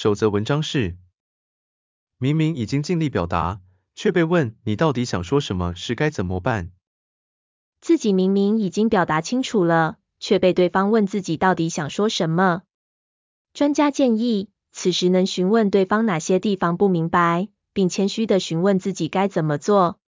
首则文章是：明明已经尽力表达，却被问你到底想说什么时该怎么办？自己明明已经表达清楚了，却被对方问自己到底想说什么。专家建议，此时能询问对方哪些地方不明白，并谦虚地询问自己该怎么做。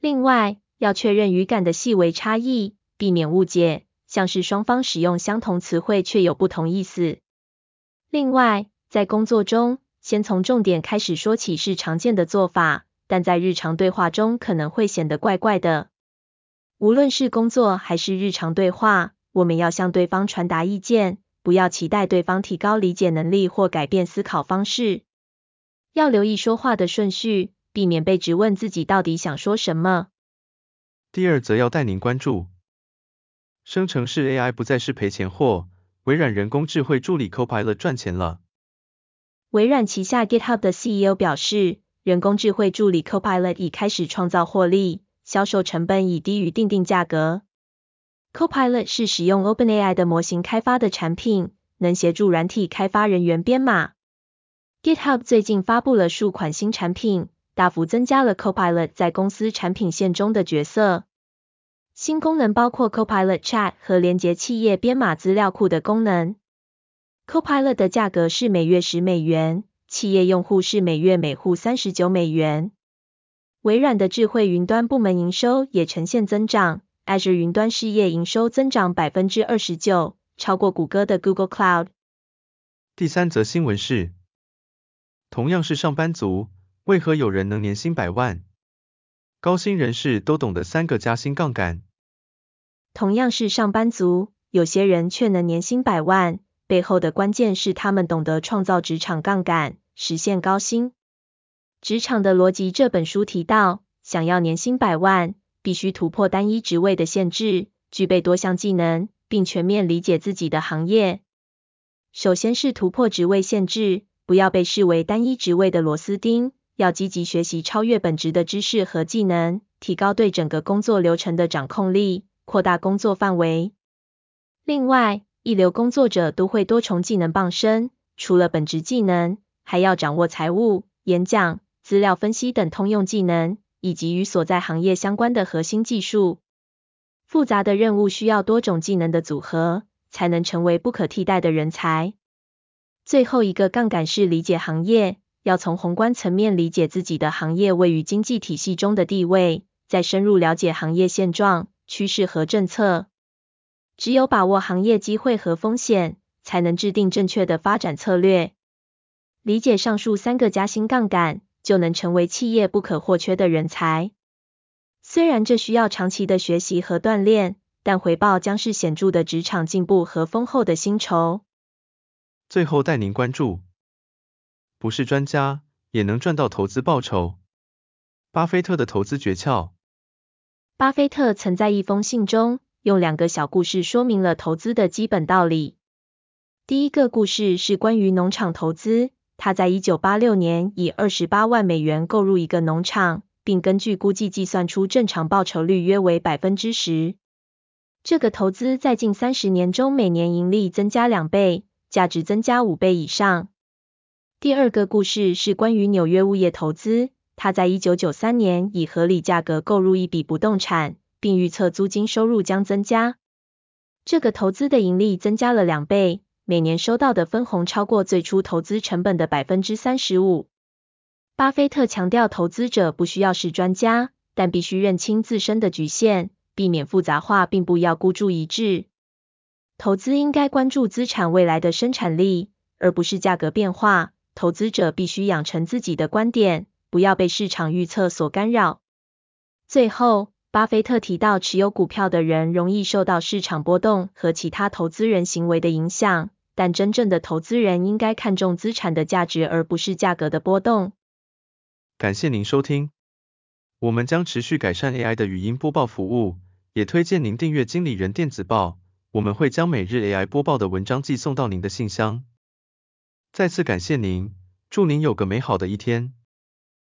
另外，要确认语感的细微差异，避免误解，像是双方使用相同词汇却有不同意思。另外，在工作中，先从重点开始说起是常见的做法，但在日常对话中可能会显得怪怪的。无论是工作还是日常对话，我们要向对方传达意见，不要期待对方提高理解能力或改变思考方式。要留意说话的顺序，避免被质问自己到底想说什么。第二则要带您关注，生成式 AI 不再是赔钱货，微软人工智慧助理 Copilot 赚钱了。微软旗下 GitHub 的 CEO 表示，人工智慧助理 Copilot 已开始创造获利，销售成本已低于定定价格。Copilot 是使用 OpenAI 的模型开发的产品，能协助软体开发人员编码。GitHub 最近发布了数款新产品，大幅增加了 Copilot 在公司产品线中的角色。新功能包括 Copilot Chat 和连接企业编码资料库的功能。Copilot 的价格是每月十美元，企业用户是每月每户三十九美元。微软的智慧云端部门营收也呈现增长，Azure 云端事业营收增长百分之二十九，超过谷歌的 Google Cloud。第三则新闻是，同样是上班族，为何有人能年薪百万？高薪人士都懂得三个加薪杠杆。同样是上班族，有些人却能年薪百万。背后的关键是他们懂得创造职场杠杆，实现高薪。职场的逻辑这本书提到，想要年薪百万，必须突破单一职位的限制，具备多项技能，并全面理解自己的行业。首先是突破职位限制，不要被视为单一职位的螺丝钉，要积极学习超越本职的知识和技能，提高对整个工作流程的掌控力，扩大工作范围。另外，一流工作者都会多重技能傍身，除了本职技能，还要掌握财务、演讲、资料分析等通用技能，以及与所在行业相关的核心技术。复杂的任务需要多种技能的组合，才能成为不可替代的人才。最后一个杠杆是理解行业，要从宏观层面理解自己的行业位于经济体系中的地位，再深入了解行业现状、趋势和政策。只有把握行业机会和风险，才能制定正确的发展策略。理解上述三个加薪杠杆，就能成为企业不可或缺的人才。虽然这需要长期的学习和锻炼，但回报将是显著的职场进步和丰厚的薪酬。最后带您关注，不是专家也能赚到投资报酬。巴菲特的投资诀窍。巴菲特曾在一封信中，用两个小故事说明了投资的基本道理。第一个故事是关于农场投资，他在一九八六年以二十八万美元购入一个农场，并根据估计计算出正常报酬率约为百分之十。这个投资在近三十年中每年盈利增加两倍，价值增加五倍以上。第二个故事是关于纽约物业投资，他在一九九三年以合理价格购入一笔不动产。并预测租金收入将增加，这个投资的盈利增加了两倍，每年收到的分红超过最初投资成本的百分之三十五。巴菲特强调，投资者不需要是专家，但必须认清自身的局限，避免复杂化，并不要孤注一掷。投资应该关注资产未来的生产力，而不是价格变化。投资者必须养成自己的观点，不要被市场预测所干扰。最后，巴菲特提到，持有股票的人容易受到市场波动和其他投资人行为的影响，但真正的投资人应该看重资产的价值，而不是价格的波动。感谢您收听，我们将持续改善 AI 的语音播报服务，也推荐您订阅经理人电子报，我们会将每日 AI 播报的文章寄送到您的信箱。再次感谢您，祝您有个美好的一天。